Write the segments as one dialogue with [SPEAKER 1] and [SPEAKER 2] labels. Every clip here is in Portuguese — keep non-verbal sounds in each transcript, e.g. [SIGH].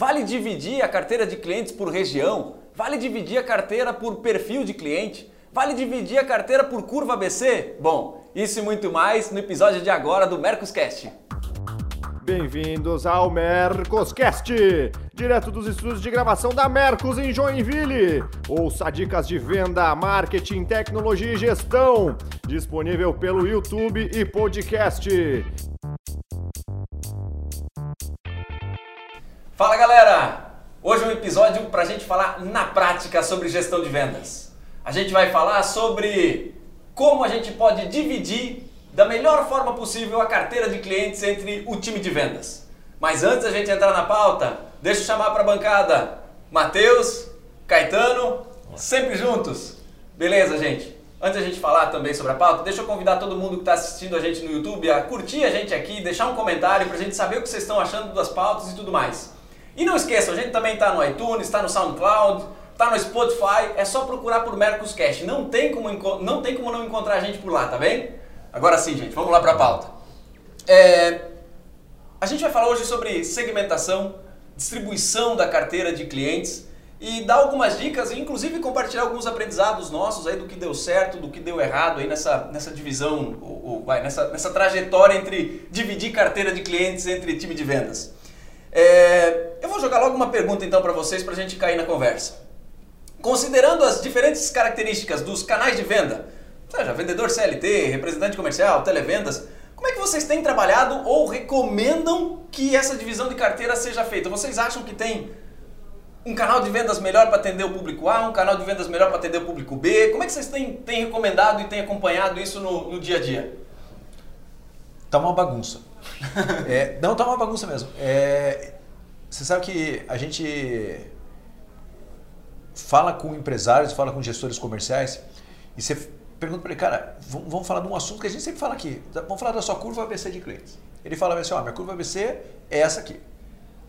[SPEAKER 1] Vale dividir a carteira de clientes por região? Vale dividir a carteira por perfil de cliente? Vale dividir a carteira por curva ABC? Bom, isso e muito mais no episódio de agora do Mercoscast.
[SPEAKER 2] Bem-vindos ao Mercoscast, direto dos estúdios de gravação da Mercos em Joinville. Ouça dicas de venda, marketing, tecnologia e gestão, disponível pelo YouTube e podcast.
[SPEAKER 1] Fala galera! Hoje é um episódio para a gente falar na prática sobre gestão de vendas. A gente vai falar sobre como a gente pode dividir da melhor forma possível a carteira de clientes entre o time de vendas. Mas antes da gente entrar na pauta, deixa eu chamar para a bancada Matheus, Caetano, sempre juntos. Beleza, gente? Antes da gente falar também sobre a pauta, deixa eu convidar todo mundo que está assistindo a gente no YouTube a curtir a gente aqui, deixar um comentário para a gente saber o que vocês estão achando das pautas e tudo mais. E não esqueçam, a gente também está no iTunes, está no SoundCloud, está no Spotify, é só procurar por Mercoscast. Não tem como não tem como não encontrar a gente por lá, tá bem? Agora sim, gente, vamos lá para a pauta. É, a gente vai falar hoje sobre segmentação, distribuição da carteira de clientes e dar algumas dicas inclusive compartilhar alguns aprendizados nossos aí do que deu certo, do que deu errado aí nessa, nessa divisão, ou, ou, vai, nessa, nessa trajetória entre dividir carteira de clientes entre time de vendas. É, eu vou jogar logo uma pergunta então para vocês para a gente cair na conversa. Considerando as diferentes características dos canais de venda, seja vendedor CLT, representante comercial, televendas, como é que vocês têm trabalhado ou recomendam que essa divisão de carteira seja feita? Vocês acham que tem um canal de vendas melhor para atender o público A, um canal de vendas melhor para atender o público B? Como é que vocês têm, têm recomendado e têm acompanhado isso no, no dia a dia?
[SPEAKER 3] Tá uma bagunça. É, não, tá uma bagunça mesmo. É, você sabe que a gente fala com empresários, fala com gestores comerciais e você pergunta para ele, cara, vamos falar de um assunto que a gente sempre fala aqui. Vamos falar da sua curva ABC de clientes. Ele fala assim, ó, minha curva ABC é essa aqui.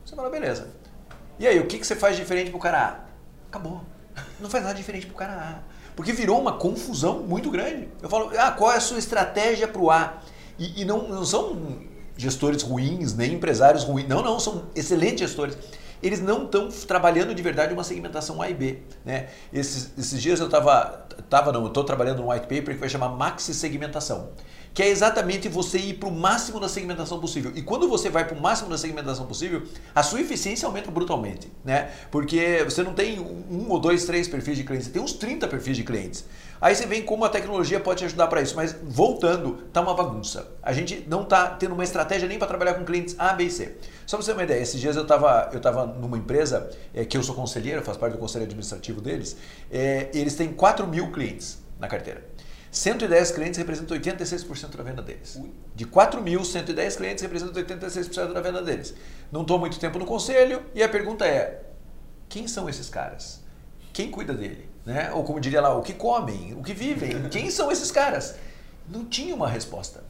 [SPEAKER 3] Você fala, beleza. E aí, o que, que você faz diferente pro cara A? Acabou. Não faz nada diferente pro cara A. Porque virou uma confusão muito grande. Eu falo, ah, qual é a sua estratégia pro A? E, e não, não são gestores ruins, nem empresários ruins. Não, não, são excelentes gestores eles não estão trabalhando de verdade uma segmentação A e B. Né? Esses, esses dias eu estava, tava, não, estou trabalhando um white paper que vai chamar Maxi Segmentação que é exatamente você ir para o máximo da segmentação possível. E quando você vai para o máximo da segmentação possível, a sua eficiência aumenta brutalmente, né? Porque você não tem um ou dois, três perfis de clientes, você tem uns 30 perfis de clientes. Aí você vem como a tecnologia pode te ajudar para isso, mas voltando, tá uma bagunça. A gente não tá tendo uma estratégia nem para trabalhar com clientes A, B e C. Só para você ter uma ideia, esses dias eu estava eu tava numa empresa é, que eu sou conselheiro, faço parte do conselho administrativo deles, é, eles têm 4 mil clientes na carteira. 110 clientes representam 86% da venda deles. De 4 mil, 110 clientes representam 86% da venda deles. Não estou muito tempo no conselho e a pergunta é: quem são esses caras? Quem cuida dele? Né? Ou como diria lá, o que comem? O que vivem? Quem são esses caras? Não tinha uma resposta.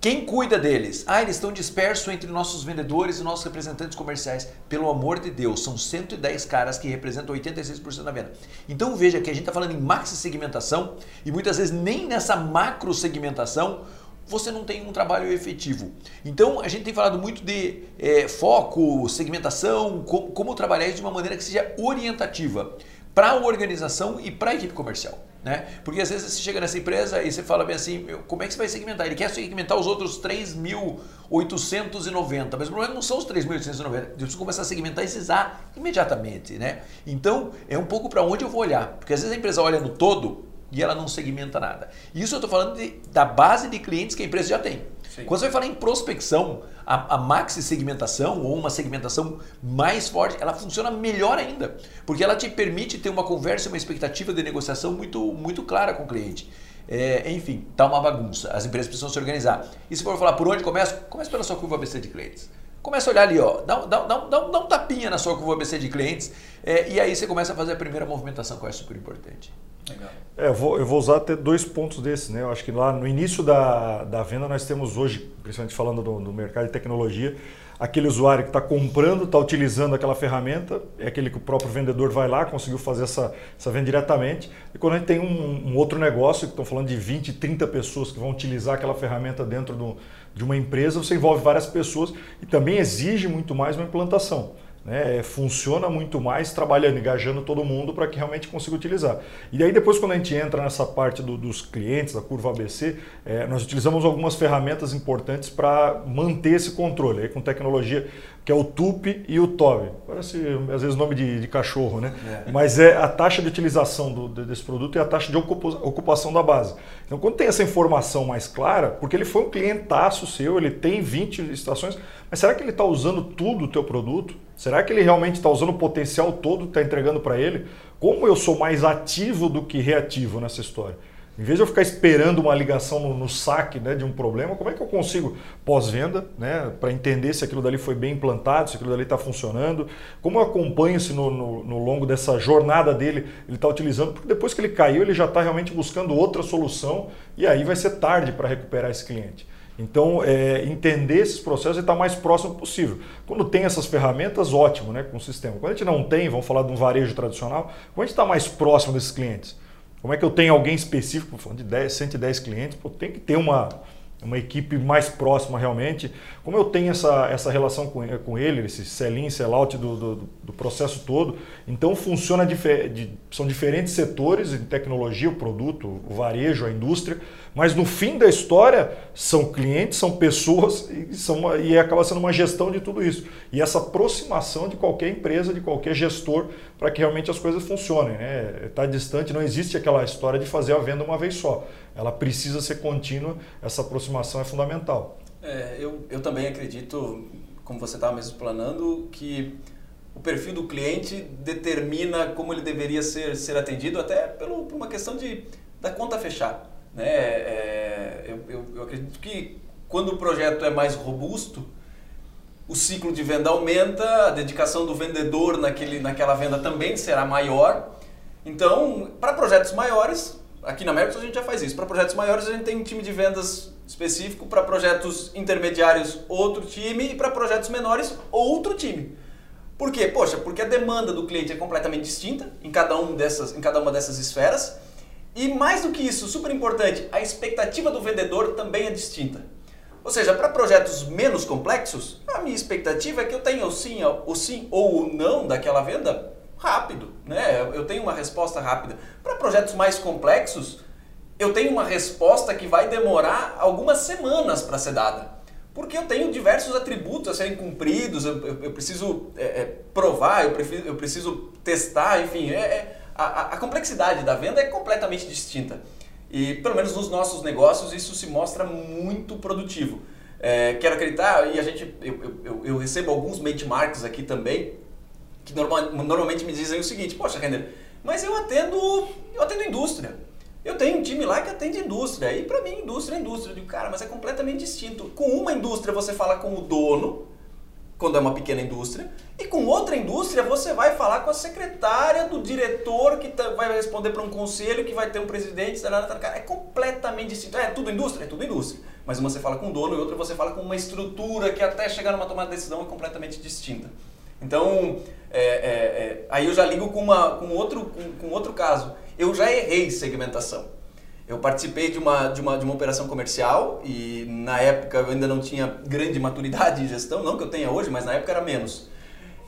[SPEAKER 3] Quem cuida deles? Ah, eles estão dispersos entre nossos vendedores e nossos representantes comerciais. Pelo amor de Deus, são 110 caras que representam 86% da venda. Então veja que a gente está falando em maxi segmentação e muitas vezes nem nessa macro segmentação você não tem um trabalho efetivo. Então a gente tem falado muito de é, foco, segmentação, como, como trabalhar isso de uma maneira que seja orientativa para a organização e para a equipe comercial. Né? Porque às vezes você chega nessa empresa e você fala bem assim, como é que você vai segmentar? Ele quer segmentar os outros 3.890, mas o problema não são os 3.890, eu preciso começar a segmentar esses A imediatamente. Né? Então, é um pouco para onde eu vou olhar, porque às vezes a empresa olha no todo e ela não segmenta nada. Isso eu estou falando de, da base de clientes que a empresa já tem. Sim. Quando você vai falar em prospecção, a, a maxi segmentação ou uma segmentação mais forte, ela funciona melhor ainda, porque ela te permite ter uma conversa, uma expectativa de negociação muito, muito clara com o cliente. É, enfim, tá uma bagunça. As empresas precisam se organizar. E se for falar por onde começa, comece pela sua curva ABC de clientes. Começa a olhar ali, ó, dá, dá, dá, dá, dá um tapinha na sua curva ABC de clientes é, e aí você começa a fazer a primeira movimentação, que é super importante.
[SPEAKER 2] Legal. É, eu, vou, eu vou usar até dois pontos desses. Né? Eu acho que lá no início da, da venda nós temos hoje, principalmente falando do, do mercado de tecnologia, aquele usuário que está comprando, está utilizando aquela ferramenta, é aquele que o próprio vendedor vai lá, conseguiu fazer essa, essa venda diretamente. E quando a gente tem um, um outro negócio, que estão falando de 20, 30 pessoas que vão utilizar aquela ferramenta dentro do, de uma empresa, você envolve várias pessoas e também exige muito mais uma implantação. né, é, funciona muito mais trabalhando, engajando todo mundo para que realmente consiga utilizar. E aí depois quando a gente entra nessa parte do, dos clientes, da curva ABC, é, nós utilizamos algumas ferramentas importantes para manter esse controle, aí, com tecnologia que é o TUP e o TOV. Parece às vezes nome de, de cachorro, né? É. Mas é a taxa de utilização do, desse produto e a taxa de ocupação da base. Então quando tem essa informação mais clara, porque ele foi um clientaço seu, ele tem 20 estações, mas será que ele está usando tudo o teu produto? Será que ele realmente está usando o potencial todo que está entregando para ele? Como eu sou mais ativo do que reativo nessa história? Em vez de eu ficar esperando uma ligação no, no saque né, de um problema, como é que eu consigo pós-venda, né, para entender se aquilo dali foi bem implantado, se aquilo dali está funcionando? Como eu acompanho se no, no, no, longo dessa jornada dele ele está utilizando? Porque depois que ele caiu, ele já está realmente buscando outra solução e aí vai ser tarde para recuperar esse cliente. Então, é, entender esses processos e estar mais próximo possível. Quando tem essas ferramentas, ótimo, né, com o sistema. Quando a gente não tem, vamos falar de um varejo tradicional, como a gente está mais próximo desses clientes? Como é que eu tenho alguém específico, falando de 10, 110 clientes, pô, tem que ter uma, uma equipe mais próxima realmente. Como eu tenho essa, essa relação com, com ele, esse sell-in, sell-out do, do, do, processo todo, então funciona, de, são diferentes setores em tecnologia, o produto, o varejo, a indústria, mas no fim da história são clientes, são pessoas [LAUGHS] e, são e acaba sendo uma gestão de tudo isso. E essa aproximação de qualquer empresa, de qualquer gestor, para que realmente as coisas funcionem. Está né? Tá distante, não existe aquela história de fazer a venda uma vez só. Ela precisa ser contínua, essa aproximação é fundamental.
[SPEAKER 1] É, eu, eu também acredito, como você estava mesmo planando, que o perfil do cliente determina como ele deveria ser, ser atendido, até pelo, por uma questão de, da conta fechar. Né? É, eu, eu, eu acredito que quando o projeto é mais robusto, o ciclo de venda aumenta, a dedicação do vendedor naquele, naquela venda também será maior. Então, para projetos maiores, aqui na América a gente já faz isso. Para projetos maiores, a gente tem um time de vendas específico, para projetos intermediários, outro time, e para projetos menores, outro time. Por quê? Poxa, porque a demanda do cliente é completamente distinta em cada, um dessas, em cada uma dessas esferas. E mais do que isso, super importante, a expectativa do vendedor também é distinta. Ou seja, para projetos menos complexos, a minha expectativa é que eu tenha o sim, o sim ou o não daquela venda rápido, né? Eu tenho uma resposta rápida. Para projetos mais complexos, eu tenho uma resposta que vai demorar algumas semanas para ser dada. Porque eu tenho diversos atributos a serem cumpridos, eu, eu, eu preciso é, é, provar, eu, preciso, eu preciso testar, enfim, é, é a, a, complexidade da venda é completamente distinta. E, pelo menos nos nossos negócios, isso se mostra muito produtivo. É, quero acreditar, e a gente, eu, eu, eu, recebo alguns benchmarks aqui também, que normal, normalmente me dizem o seguinte, poxa, Render, mas eu atendo, eu atendo indústria. Eu tenho um time lá que atende indústria. E para mim, indústria é indústria. Eu digo, cara, mas é completamente distinto. Com uma indústria você fala com o dono, quando é uma pequena indústria, e com outra indústria você vai falar com a secretária do diretor que tá, vai responder para um conselho que vai ter um presidente, é completamente distinto. É tudo indústria? É tudo indústria. Mas uma você fala com o dono e outra você fala com uma estrutura que até chegar numa tomada de decisão é completamente distinta. Então, é, é, é, aí eu já ligo com, uma, com, outro, com, com outro caso. Eu já errei segmentação. Eu participei de uma, de, uma, de uma operação comercial e na época eu ainda não tinha grande maturidade em gestão, não que eu tenha hoje, mas na época era menos.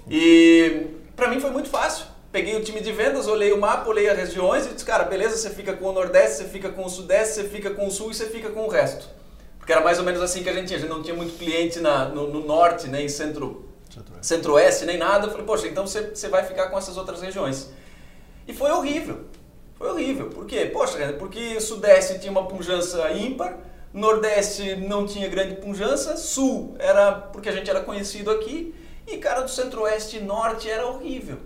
[SPEAKER 1] E para mim foi muito fácil. Peguei o time de vendas, olhei o mapa, olhei as regiões e disse, cara, beleza, você fica com o Nordeste, você fica com o Sudeste, você fica com o Sul e você fica com o resto. Porque era mais ou menos assim que a gente tinha. A gente não tinha muito cliente na, no, no Norte, nem Centro, Centro-Oeste, nem nada. Eu falei, poxa, então você, você vai ficar com essas outras regiões. E foi horrível. Foi horrível. Por quê? Poxa, porque Sudeste tinha uma pujança ímpar, Nordeste não tinha grande pujança, Sul era porque a gente era conhecido aqui, e cara do Centro-Oeste e Norte era horrível.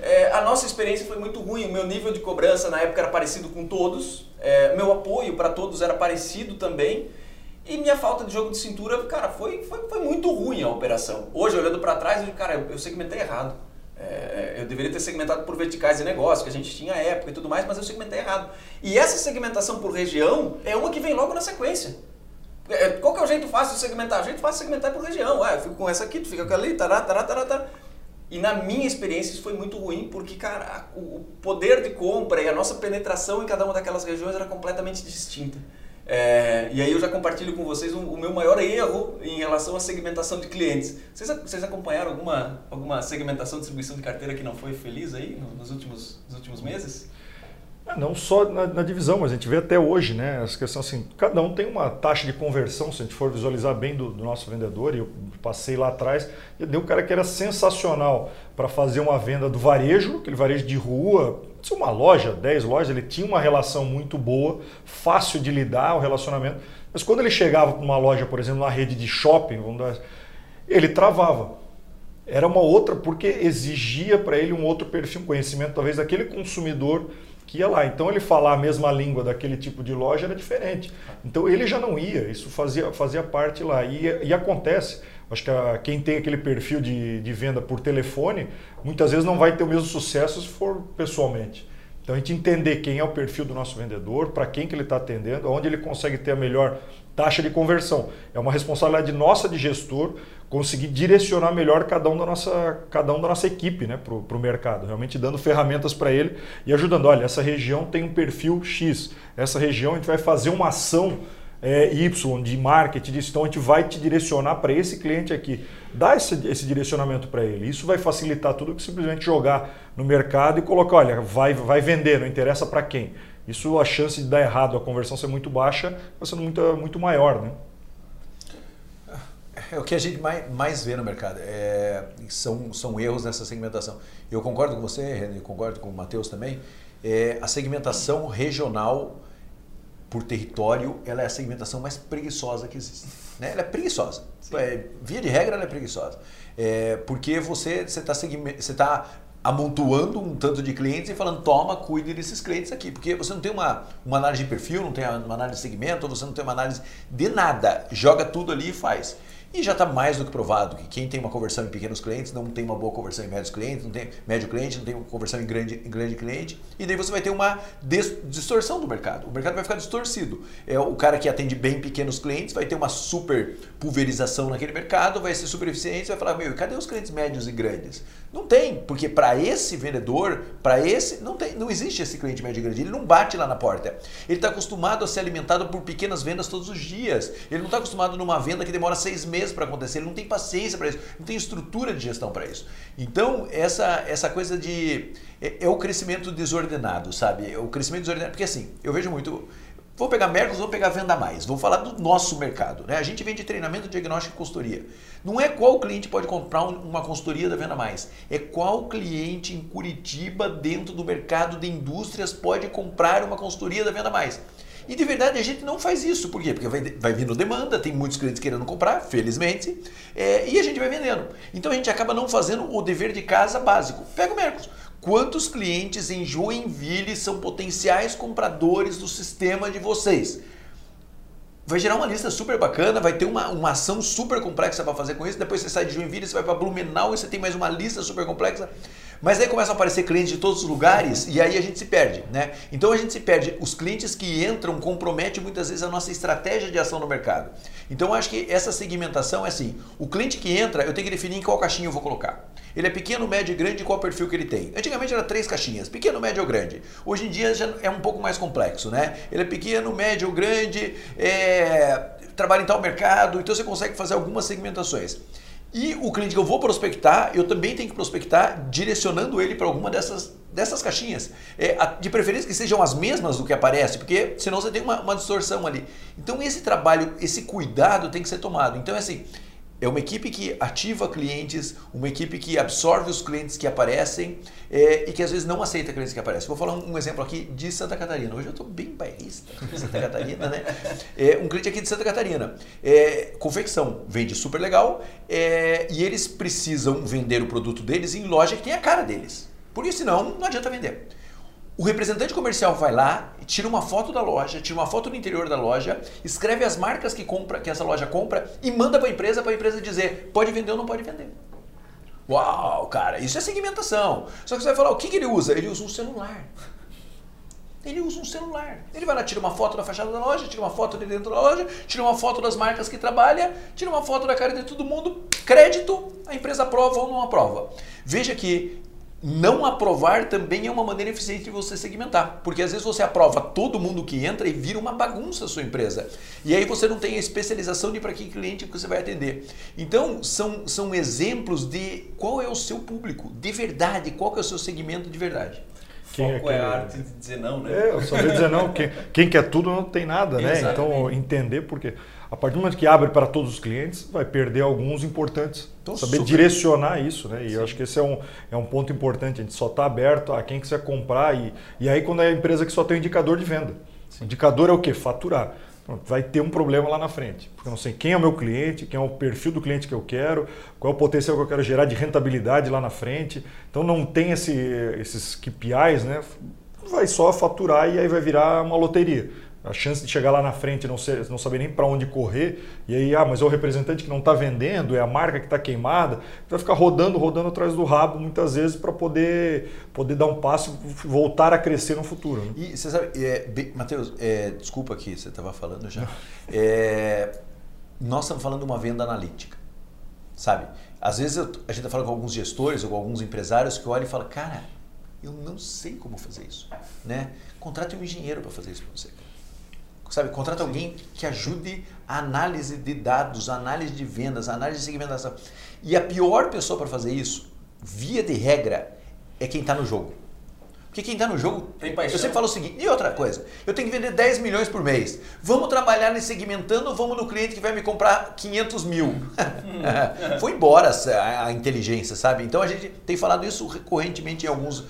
[SPEAKER 1] É, a nossa experiência foi muito ruim, o meu nível de cobrança na época era parecido com todos, é, meu apoio para todos era parecido também, e minha falta de jogo de cintura, cara, foi, foi, foi muito ruim a operação. Hoje, olhando para trás, eu digo, cara, eu, eu segmentei errado. É, eu deveria ter segmentado por verticais de negócio, que a gente tinha época e tudo mais, mas eu segmentei errado. E essa segmentação por região é uma que vem logo na sequência. É, qual que é o jeito fácil de segmentar? O jeito fácil de segmentar por região. Ah, eu fico com essa aqui, tu fica com ali, tará, tará, tará, tará. E na minha experiência isso foi muito ruim, porque, cara, o poder de compra e a nossa penetração em cada uma daquelas regiões era completamente distinta. É, e aí eu já compartilho com vocês o, o, meu maior erro em relação à segmentação de clientes. Vocês, vocês acompanharam alguma, alguma segmentação, distribuição de carteira que não foi feliz aí nos últimos, nos últimos meses?
[SPEAKER 2] É, não só na, na, divisão, mas a gente vê até hoje, né? Essa questão assim, cada um tem uma taxa de conversão, se a gente for visualizar bem do, do nosso vendedor, e eu passei lá atrás, e deu um cara que era sensacional para fazer uma venda do varejo, aquele varejo de rua, se uma loja, 10 lojas, ele tinha uma relação muito boa, fácil de lidar o relacionamento. Mas quando ele chegava para uma loja, por exemplo, uma rede de shopping, dar, ele travava. Era uma outra, porque exigia para ele um outro perfil, um conhecimento talvez daquele consumidor que ia lá. Então ele falar a mesma língua daquele tipo de loja era diferente. Então ele já não ia, isso fazia, fazia parte lá. E, e acontece, acho que a, quem tem aquele perfil de, de venda por telefone, muitas vezes não vai ter o mesmo sucesso se for pessoalmente. Então a gente entender quem é o perfil do nosso vendedor, para quem que ele está atendendo, onde ele consegue ter a melhor taxa de conversão. É uma responsabilidade nossa de gestor conseguir direcionar melhor cada um da nossa, cada um da nossa equipe né, para o mercado, realmente dando ferramentas para ele e ajudando. Olha, essa região tem um perfil X, essa região a gente vai fazer uma ação é, Y de marketing, de gestão, a gente vai te direcionar para esse cliente aqui. Dá esse, esse direcionamento para ele. Isso vai facilitar tudo que simplesmente jogar no mercado e colocar, olha, vai, vai vender, não interessa para quem. Isso a chance de dar errado, a conversão ser muito baixa, vai sendo muito, muito maior. Né?
[SPEAKER 3] É o que a gente mais, mais vê no mercado. É, são, são erros nessa segmentação. Eu concordo com você, René, concordo com o Matheus também. É, a segmentação regional por território, ela é a segmentação mais preguiçosa que existe. Né? Ela é preguiçosa. É, via de regra, ela é preguiçosa. É, porque você está você tá amontoando um tanto de clientes e falando, toma, cuide desses clientes aqui. Porque você não tem uma, uma análise de perfil, não tem uma análise de segmento, você não tem uma análise de nada. Joga tudo ali e faz. E já está mais do que provado que quem tem uma conversão em pequenos clientes não tem uma boa conversão em médios clientes, não tem médio cliente, não tem uma conversão em grande, em grande cliente, e daí você vai ter uma distorção do mercado. O mercado vai ficar distorcido. É, o cara que atende bem pequenos clientes vai ter uma super pulverização naquele mercado, vai ser super eficiente, vai falar, meu, cadê os clientes médios e grandes? Não tem, porque para esse vendedor, para esse, não, tem, não existe esse cliente médio e grande, ele não bate lá na porta. Ele está acostumado a ser alimentado por pequenas vendas todos os dias. Ele não está acostumado numa venda que demora seis meses para acontecer, ele não tem paciência para isso, não tem estrutura de gestão para isso. Então, essa, essa coisa de. É, é, o crescimento desordenado, sabe? É o crescimento desordenado, porque assim, eu vejo muito. Vou pegar Mercos, vou pegar Venda Mais. Vou falar do nosso mercado. Né? A gente vende treinamento, diagnóstico e consultoria. Não é qual cliente pode comprar uma consultoria da Venda Mais. É qual cliente em Curitiba, dentro do mercado de indústrias, pode comprar uma consultoria da Venda Mais. E de verdade a gente não faz isso. Por quê? Porque vai, vai vindo demanda, tem muitos clientes querendo comprar, felizmente, é, e a gente vai vendendo. Então a gente acaba não fazendo o dever de casa básico. Pega o Mercos. Quantos clientes em Joinville são potenciais compradores do sistema de vocês? Vai gerar uma lista super bacana, vai ter uma, uma ação super complexa para fazer com isso. Depois você sai de Joinville, você vai para Blumenau e você tem mais uma lista super complexa. Mas aí começam a aparecer clientes de todos os lugares e aí a gente se perde, né? Então a gente se perde. Os clientes que entram comprometem muitas vezes a nossa estratégia de ação no mercado. Então eu acho que essa segmentação é assim: o cliente que entra, eu tenho que definir em qual caixinha eu vou colocar. Ele é pequeno, médio e grande, qual perfil que ele tem? Antigamente era três caixinhas, pequeno, médio ou grande. Hoje em dia já é um pouco mais complexo, né? Ele é pequeno, médio ou grande, é... trabalha em tal mercado, então você consegue fazer algumas segmentações. E o cliente que eu vou prospectar, eu também tenho que prospectar direcionando ele para alguma dessas, dessas caixinhas. É, de preferência que sejam as mesmas do que aparece, porque senão você tem uma, uma distorção ali. Então esse trabalho, esse cuidado tem que ser tomado. Então é assim, é uma equipe que ativa clientes, uma equipe que absorve os clientes que aparecem é, e que às vezes não aceita clientes que aparecem. Vou falar um, um exemplo aqui de Santa Catarina. Hoje eu estou bem bairrista de Santa [LAUGHS] Catarina, né? É, um cliente aqui de Santa Catarina. É, confecção, vende super legal é, e eles precisam vender o produto deles em loja que tem a cara deles. Por isso, senão, não adianta vender. O representante comercial vai lá, tira uma foto da loja, tira uma foto do interior da loja, escreve as marcas que compra, que essa loja compra e manda para a empresa para a empresa dizer pode vender ou não pode vender. Uau, cara, isso é segmentação. Só que você vai falar, o que, que ele usa? Ele usa um celular. Ele usa um celular. Ele vai lá, tira uma foto da fachada da loja, tira uma foto de dentro da loja, tira uma foto das marcas que trabalha, tira uma foto da cara de todo mundo, crédito, a empresa aprova ou não aprova. Veja que não aprovar também é uma maneira eficiente de você segmentar. Porque às vezes você aprova todo mundo que entra e vira uma bagunça a sua empresa. E aí você não tem a especialização de para que cliente que você vai atender. Então, são, são exemplos de qual é o seu público, de verdade, qual é o seu segmento de verdade.
[SPEAKER 1] Quem Foco é, é a arte de dizer não, né?
[SPEAKER 2] É, eu sabia dizer não. Quem, quem quer tudo não tem nada, né? Então, entender porque a partir do momento que abre para todos os clientes, vai perder alguns importantes. Então, Saber super. direcionar isso, né? E Sim. eu acho que esse é um, é um ponto importante. A gente só está aberto a quem quiser comprar. E, e aí, quando é a empresa que só tem um indicador de venda. Sim. O indicador é o quê? Faturar. vai ter um problema lá na frente. Porque eu não sei quem é o meu cliente, quem é o perfil do cliente que eu quero, qual é o potencial que eu quero gerar de rentabilidade lá na frente. Então não tem esse, esses KPIs, né? Vai só faturar e aí vai virar uma loteria a chance de chegar lá na frente e não, ser, não saber nem para onde correr, e aí, ah, mas é o representante que não está vendendo, é a marca que está queimada, vai ficar rodando, rodando atrás do rabo muitas vezes para poder, poder dar um passo e voltar a crescer no futuro. Né?
[SPEAKER 3] E você sabe, é, Matheus, é, desculpa que você estava falando já, é, nós estamos falando de uma venda analítica, sabe? Às vezes eu, a gente está falando com alguns gestores ou com alguns empresários que olham e falam, cara, eu não sei como fazer isso, né? Contrate um engenheiro para fazer isso para você sabe? Contrata alguém que ajude a análise de dados, análise de vendas, análise de segmentação. E a pior pessoa para fazer isso, via de regra, é quem está no jogo. Porque quem está no jogo,
[SPEAKER 1] tem paixão.
[SPEAKER 3] Eu sempre falo o seguinte, e outra coisa, eu tenho que vender 10 milhões por mês. Vamos trabalhar nesse segmentando ou vamos no cliente que vai me comprar 500 mil? [LAUGHS] Foi embora a, a, inteligência, sabe? Então a gente tem falado isso recorrentemente em alguns.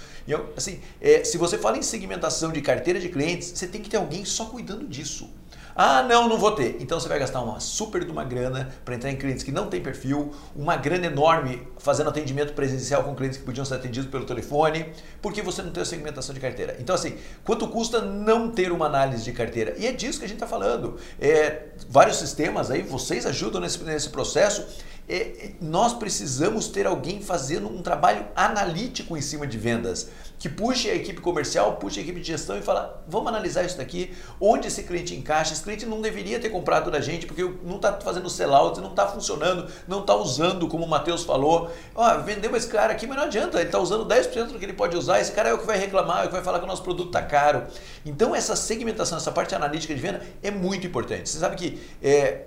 [SPEAKER 3] Assim, é, se você fala em segmentação de carteira de clientes, você tem que ter alguém só cuidando disso. Ah, não, não vou ter. Então você vai gastar uma super de uma grana para entrar em clientes que não têm perfil, uma grana enorme fazendo atendimento presencial com clientes que podiam ser atendidos pelo telefone, porque você não tem a segmentação de carteira. Então, assim, quanto custa não ter uma análise de carteira? E é disso que a gente está falando. É, vários sistemas aí, vocês ajudam nesse, nesse processo é, é, nós precisamos ter alguém fazendo um trabalho analítico em cima de vendas, que puxe a equipe comercial, puxe a equipe de gestão e fala, vamos analisar isso daqui, onde esse cliente encaixa, esse cliente não deveria ter comprado da gente, porque não está fazendo sellout, não está funcionando, não está usando, como o Matheus falou, ó, vendeu esse cara aqui, mas não adianta, ele está usando 10% do que ele pode usar, esse cara é o que vai reclamar, é o que vai falar que o nosso produto está caro. Então essa segmentação, essa parte analítica de venda é muito importante. Você sabe que é,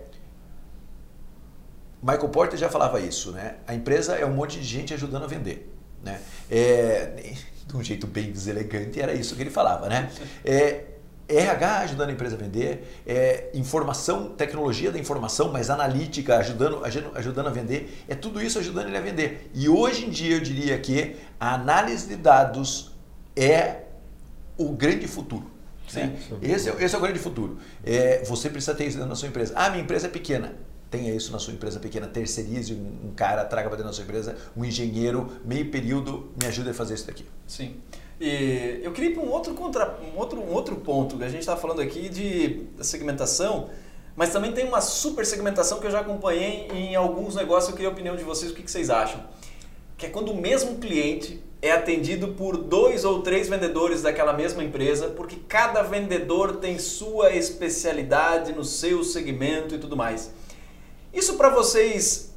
[SPEAKER 3] Michael Porter já falava isso, né? A empresa é um monte de gente ajudando a vender, né? É, de um jeito bem deselegante, era isso que ele falava, né? É, RH ajudando a empresa a vender, é, informação, tecnologia da informação, mas analítica ajudando, ajudando a vender, é tudo isso ajudando ele a vender. E hoje em dia eu diria que a análise de dados é o grande futuro. Sim. Esse, é, esse é o grande futuro. É, você precisa ter isso dentro da sua empresa. Ah, minha empresa é pequena tenha isso na sua empresa pequena, terceirize um, cara, traga para dentro da sua empresa, um engenheiro, meio período, me ajude a fazer isso daqui.
[SPEAKER 1] Sim. E eu queria ir para um outro, contra, um outro, um outro ponto, a gente está falando aqui de segmentação, mas também tem uma super segmentação que eu já acompanhei em alguns negócios, eu queria a opinião de vocês, o que, que vocês acham? Que é quando o mesmo cliente é atendido por dois ou três vendedores daquela mesma empresa, porque cada vendedor tem sua especialidade no seu segmento e tudo mais. Isso para vocês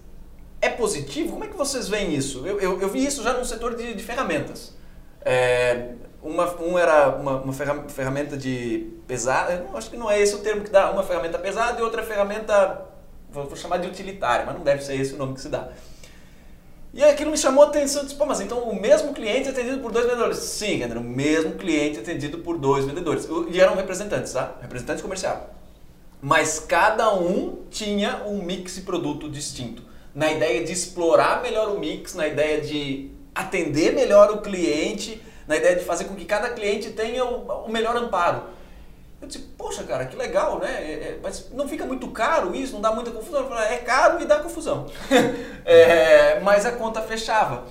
[SPEAKER 1] é positivo? Como é que vocês veem isso? Eu, eu, eu vi isso já no setor de, de ferramentas. É, uma, um era uma, uma ferramenta de pesada, acho que não é esse o termo que dá, uma ferramenta pesada e outra ferramenta, vou, vou, chamar de utilitária, mas não deve ser esse o nome que se dá. E aquilo me chamou a atenção, disse, pô, mas então o mesmo cliente é atendido por dois vendedores? Sim, André, o mesmo cliente é atendido por dois vendedores. E eram representantes, tá? Representantes comerciais mas cada um tinha um mix de produto distinto. Na ideia de explorar melhor o mix, na ideia de atender melhor o cliente, na ideia de fazer com que cada cliente tenha o, melhor amparo. Eu disse, poxa, cara, que legal, né? É, é, mas não fica muito caro isso, não dá muita confusão? Eu falei, é caro e dá confusão. [LAUGHS] é, mas a conta fechava.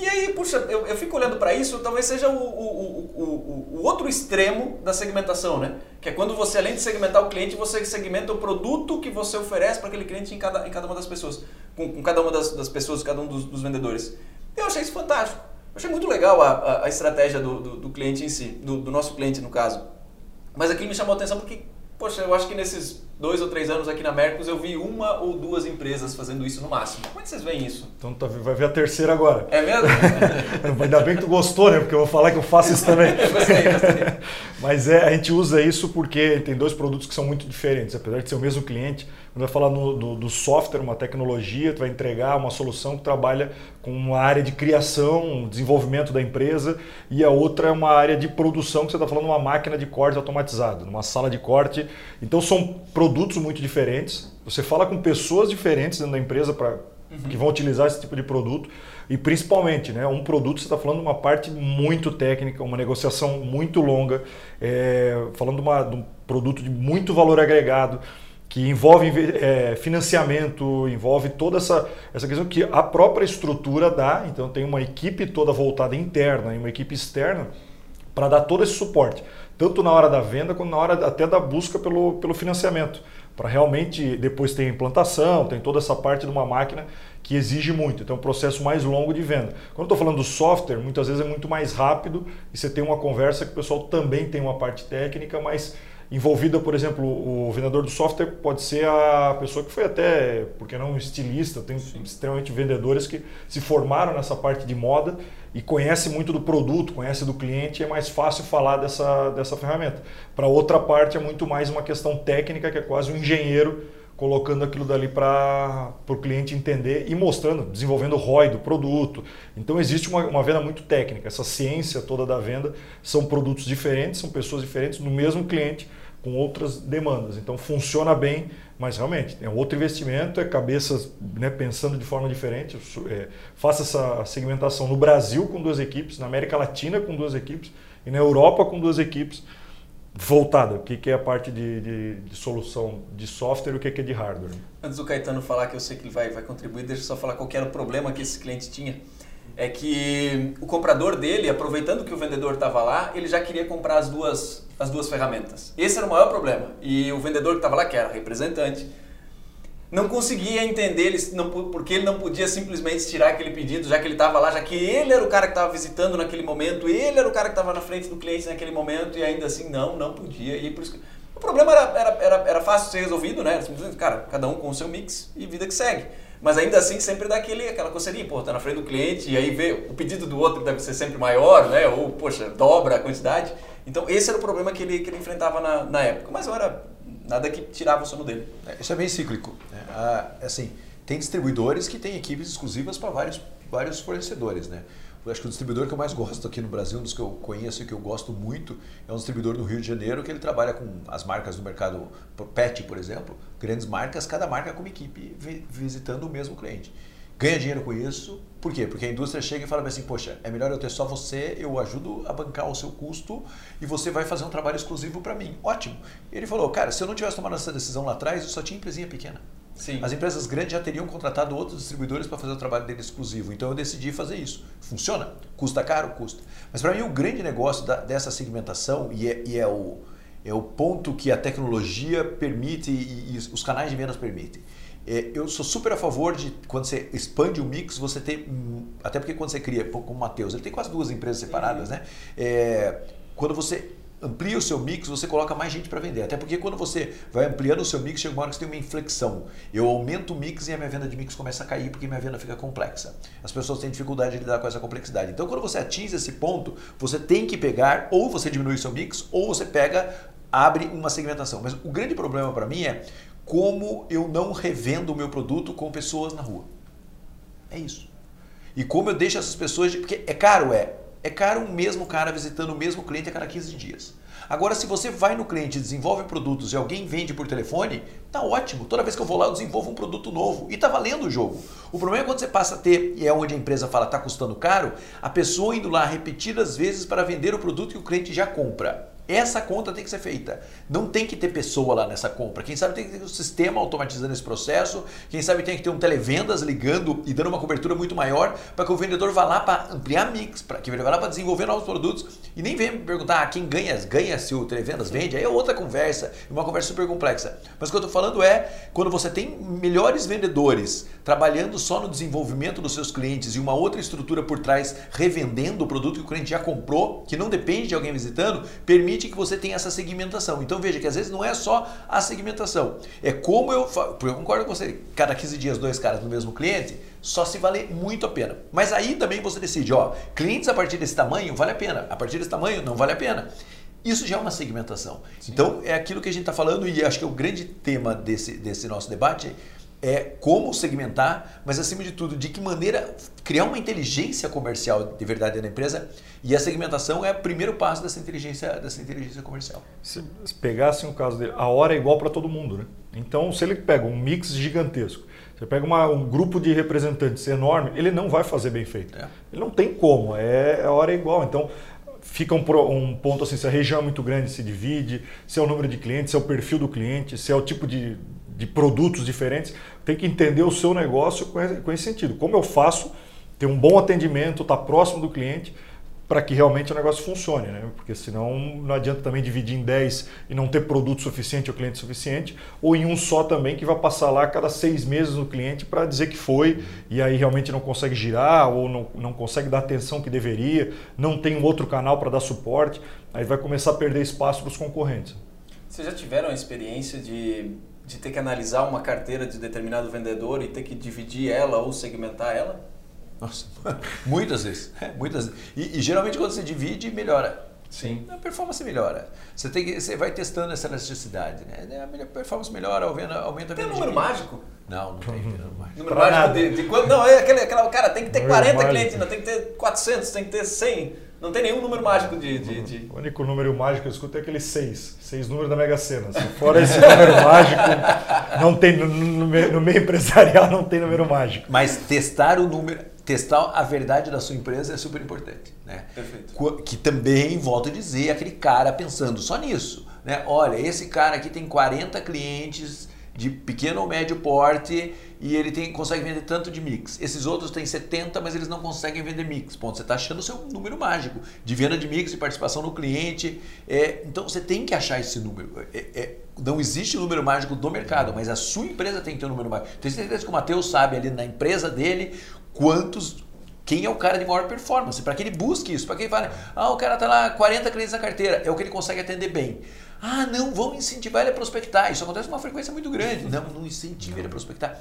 [SPEAKER 1] E aí, puxa, eu, eu fico olhando para isso, talvez seja o, o, o, o, outro extremo da segmentação, né? Que é quando você, além de segmentar o cliente, você segmenta o produto que você oferece para aquele cliente em cada, em cada uma das pessoas, com, com cada uma das, das, pessoas, cada um dos, dos, vendedores. Eu achei isso fantástico. Eu achei muito legal a, a, a estratégia do, do, do, cliente em si, do, do nosso cliente no caso. Mas aquilo me chamou a atenção porque, poxa, eu acho que nesses dois ou três anos aqui na Mercos, eu vi uma ou duas empresas fazendo isso no máximo. Como é que vocês veem isso?
[SPEAKER 2] Então tá, vai ver a terceira agora.
[SPEAKER 1] É mesmo? [LAUGHS]
[SPEAKER 2] Ainda bem que tu gostou, né? Porque eu vou falar que eu faço isso também. [LAUGHS]
[SPEAKER 1] gostei, gostei. [LAUGHS]
[SPEAKER 2] Mas é, a gente usa isso porque tem dois produtos que são muito diferentes. Apesar de ser o mesmo cliente, quando vai falar no, do, do, software, uma tecnologia, tu vai entregar uma solução que trabalha com uma área de criação, desenvolvimento da empresa, e a outra é uma área de produção, que você está falando uma máquina de corte automatizada, numa sala de corte. Então são produtos muito diferentes. Você fala com pessoas diferentes dentro da empresa para uhum. que vão utilizar esse tipo de produto. E principalmente, né, um produto, você está falando de uma parte muito técnica, uma negociação muito longa, é, falando de, uma, de um produto de muito valor agregado que envolve é, financiamento, envolve toda essa, essa questão que a própria estrutura dá. Então, tem uma equipe toda voltada interna e uma equipe externa para dar todo esse suporte, tanto na hora da venda quanto na hora até da busca pelo, pelo financiamento. Para realmente depois ter implantação, tem toda essa parte de uma máquina que exige muito, então é um processo mais longo de venda. Quando estou falando do software, muitas vezes é muito mais rápido e você tem uma conversa que o pessoal também tem uma parte técnica, mas envolvida, por exemplo, o vendedor do software pode ser a pessoa que foi até, porque não um estilista, tem Sim. extremamente vendedores que se formaram nessa parte de moda e conhece muito do produto, conhece do cliente, e é mais fácil falar dessa, dessa ferramenta. Para outra parte é muito mais uma questão técnica, que é quase um engenheiro colocando aquilo dali para o cliente entender e mostrando, desenvolvendo o ROI do produto. Então existe uma, uma, venda muito técnica, essa ciência toda da venda são produtos diferentes, são pessoas diferentes no mesmo cliente com outras demandas. Então funciona bem, mas realmente é outro investimento, é cabeças né, pensando de forma diferente. É, faça essa segmentação no Brasil com duas equipes, na América Latina com duas equipes e na Europa com duas equipes voltada. O que é a parte de, de, de solução de software e o que é de hardware.
[SPEAKER 1] Antes do Caetano falar, que eu sei que ele vai, vai contribuir, deixa eu só falar qual era o problema que esse cliente tinha. É que o comprador dele, aproveitando que o vendedor estava lá, ele já queria comprar as duas, as duas ferramentas. Esse era o maior problema. E o vendedor que estava lá, que era representante, não conseguia entender ele, não, porque ele não podia simplesmente tirar aquele pedido, já que ele estava lá, já que ele era o cara que estava visitando naquele momento, ele era o cara que estava na frente do cliente naquele momento, e ainda assim não, não podia. E por isso que... O problema era, era, era, era fácil de ser resolvido, né? Simplesmente, cara, cada um com o seu mix e vida que segue. Mas ainda assim sempre dá aquele, aquela coceirinha, pô, tá na frente do cliente e aí vê o pedido do outro deve ser sempre maior, né? Ou, poxa, dobra a quantidade. Então esse era o problema que ele, que ele enfrentava na, na época. Mas era nada que tirava o sono dele.
[SPEAKER 3] É, isso é bem cíclico. Né? Ah, assim, tem distribuidores que têm equipes exclusivas para vários, vários fornecedores. Né? Eu acho que o distribuidor que eu mais gosto aqui no Brasil, um dos que eu conheço e que eu gosto muito, é um distribuidor do Rio de Janeiro que ele trabalha com as marcas do mercado PET, por exemplo, grandes marcas, cada marca com uma equipe visitando o mesmo cliente ganha dinheiro com isso. Por quê? Porque a indústria chega e fala assim, poxa, é melhor eu ter só você, eu ajudo a bancar o seu custo e você vai fazer um trabalho exclusivo para mim. Ótimo. Ele falou, cara, se eu não tivesse tomado essa decisão lá atrás, eu só tinha empresinha pequena.
[SPEAKER 1] Sim.
[SPEAKER 3] As empresas grandes já teriam contratado outros distribuidores para fazer o trabalho dele exclusivo. Então eu decidi fazer isso. Funciona? Custa caro? Custa. Mas para mim o grande negócio da, dessa segmentação, e é, e é, o, é o ponto que a tecnologia permite e, e os canais de vendas permitem, é, eu sou super a favor de quando você expande o mix, você ter. Até porque quando você cria, como o Matheus, ele tem quase duas empresas separadas, uhum. né? É, quando você amplia o seu mix, você coloca mais gente para vender. Até porque quando você vai ampliando o seu mix, chega uma hora que você tem uma inflexão. Eu aumento o mix e a minha venda de mix começa a cair porque minha venda fica complexa. As pessoas têm dificuldade de lidar com essa complexidade. Então, quando você atinge esse ponto, você tem que pegar, ou você diminui seu mix, ou você pega, abre uma segmentação. Mas o grande problema para mim é como eu não revendo o meu produto com pessoas na rua. É isso. E como eu deixo essas pessoas. De, porque é caro, é. É caro o mesmo cara visitando o mesmo cliente a cada 15 dias. Agora, se você vai no cliente, desenvolve produtos e alguém vende por telefone, tá ótimo. Toda vez que eu vou lá, eu desenvolvo um produto novo e tá valendo o jogo. O problema é quando você passa a ter, e é onde a empresa fala tá custando caro, a pessoa indo lá repetidas vezes para vender o produto que o cliente já compra. Essa conta tem que ser feita. Não tem que ter pessoa lá nessa compra. Quem sabe tem que ter um sistema automatizando esse processo. Quem sabe tem que ter um televendas ligando e dando uma cobertura muito maior para que o vendedor vá lá para ampliar mix, para que ele vá lá para desenvolver novos produtos e nem vem me perguntar ah, quem ganha, ganha se o televendas vende. Aí é outra conversa, uma conversa super complexa. Mas o que eu estou falando é quando você tem melhores vendedores trabalhando só no desenvolvimento dos seus clientes e uma outra estrutura por trás revendendo o produto que o cliente já comprou, que não depende de alguém visitando, permite que você tenha essa segmentação. Então veja que às vezes não é só a segmentação, é como eu. Eu concordo com você, cada 15 dias, dois caras no mesmo cliente, só se vale muito a pena. Mas aí também você decide, ó, clientes a partir desse tamanho vale a pena, a partir desse tamanho não vale a pena. Isso já é uma segmentação. Sim. Então, é aquilo que a gente está falando, e acho que é o grande tema desse, desse nosso debate é como segmentar, mas acima de tudo, de que maneira criar uma inteligência comercial de verdade na empresa. E a segmentação é o primeiro passo dessa inteligência, dessa inteligência comercial.
[SPEAKER 2] Se, se pegasse um caso dele, a hora é igual para todo mundo, né? Então, se ele pega um mix gigantesco, você pega uma, um grupo de representantes enorme, ele não vai fazer bem feito. É. Ele não tem como, é, a hora é igual. Então, fica um, um, ponto assim, se a região é muito grande, se divide, se é o número de clientes, se é o perfil do cliente, se é o tipo de, de produtos diferentes. Tem que entender o seu negócio com esse, com esse sentido. Como eu faço ter um bom atendimento, estar tá próximo do cliente, para que realmente o negócio funcione, né? Porque senão não adianta também dividir em 10 e não ter produto suficiente ou cliente suficiente, ou em um só também que vai passar lá cada seis meses no cliente para dizer que foi e aí realmente não consegue girar ou não, não consegue dar atenção que deveria, não tem um outro canal para dar suporte, aí vai começar a perder espaço para os concorrentes.
[SPEAKER 1] Vocês já tiveram a experiência de, de ter que analisar uma carteira de determinado vendedor e ter que dividir ela ou segmentar ela?
[SPEAKER 3] Nossa, [LAUGHS] muitas vezes. É, muitas vezes. E, e, geralmente quando você divide, melhora.
[SPEAKER 1] Sim.
[SPEAKER 3] A performance melhora. Você, tem que, você vai testando essa elasticidade. Né? A performance melhora, aumenta, aumenta a
[SPEAKER 1] Tem número mágico?
[SPEAKER 3] Não, não tem número mágico.
[SPEAKER 1] Número mágico de, de, quando. Não, é aquele, aquela, cara, tem que ter 40 clientes, não tem que ter 400, tem que ter 100. Não tem nenhum número mágico de, de, de...
[SPEAKER 2] O único número mágico que eu escuto é aquele 6. 6 números da Mega Sena. Se fora esse número mágico, não tem, no, no, no meio empresarial não tem número mágico.
[SPEAKER 3] Mas testar o número testar a verdade da sua empresa é super importante. Né?
[SPEAKER 1] Perfeito.
[SPEAKER 3] Que também, volto a dizer, aquele cara pensando só nisso. Né? Olha, esse cara aqui tem 40 clientes de pequeno ou médio porte e ele tem, consegue vender tanto de mix. Esses outros têm 70, mas eles não conseguem vender mix. Ponto. Você está achando o seu número mágico de venda de mix, de participação no cliente. É, então você tem que achar esse número. É, é, não existe número mágico do mercado, mas a sua empresa tem que ter um número mágico. Tenho certeza que o Matheus sabe ali na empresa dele quantos quem é o cara de maior performance, para que ele busque isso, para que ele fale, ah, o cara está lá 40 clientes na carteira, é o que ele consegue atender bem. Ah, não, vamos incentivar ele a prospectar. Isso acontece com uma frequência muito grande. Não, não incentive ele a prospectar.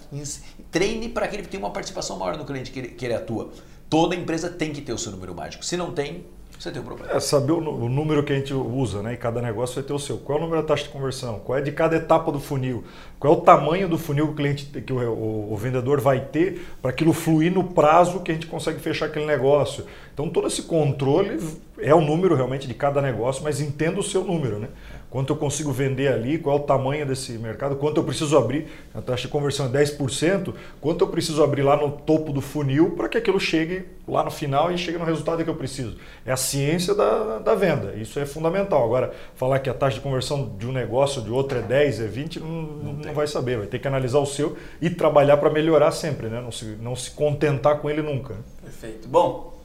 [SPEAKER 3] Treine para que ele tenha uma participação maior no cliente que ele, que ele atua. Toda empresa tem que ter o seu número mágico. Se não tem, você tem um problema.
[SPEAKER 2] É saber o, número que a gente usa, né? E cada negócio vai ter o seu. Qual é o número da taxa de conversão? Qual é de cada etapa do funil? Qual é o tamanho do funil que o cliente, que o, o, o vendedor vai ter para aquilo fluir no prazo que a gente consegue fechar aquele negócio? Então todo esse controle é o número realmente de cada negócio, mas entenda o seu número, né? Quanto eu consigo vender ali, qual é o tamanho desse mercado, quanto eu preciso abrir, a taxa de conversão é 10%, quanto eu preciso abrir lá no topo do funil para que aquilo chegue lá no final e chegue no resultado que eu preciso. É a ciência da, da venda, isso é fundamental. Agora, falar que a taxa de conversão de um negócio, de outro é 10, é 20, não, não, não vai saber, vai ter que analisar o seu e trabalhar para melhorar sempre, né? não, se, não se contentar com ele nunca.
[SPEAKER 1] Perfeito. Bom,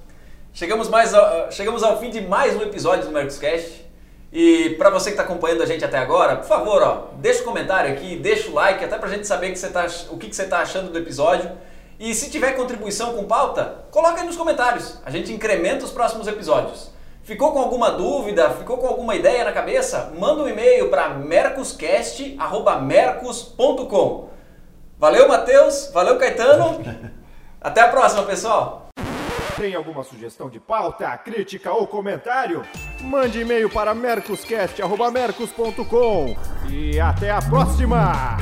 [SPEAKER 1] chegamos, mais ao, chegamos ao fim de mais um episódio do Mercoscast. E para você que está acompanhando a gente até agora, por favor, ó, deixa um comentário aqui, deixa o like, até para a gente saber que você tá, o que, que você está achando do episódio. E se tiver contribuição com pauta, coloca aí nos comentários. A gente incrementa os próximos episódios. Ficou com alguma dúvida? Ficou com alguma ideia na cabeça? Manda um e-mail para mercoscast.mercos.com. Valeu, Matheus. Valeu, Caetano. [LAUGHS] Até a próxima, pessoal.
[SPEAKER 4] Tem alguma sugestão de pauta, crítica ou comentário? Mande e-mail para mercoscast.mercos.com e até a próxima!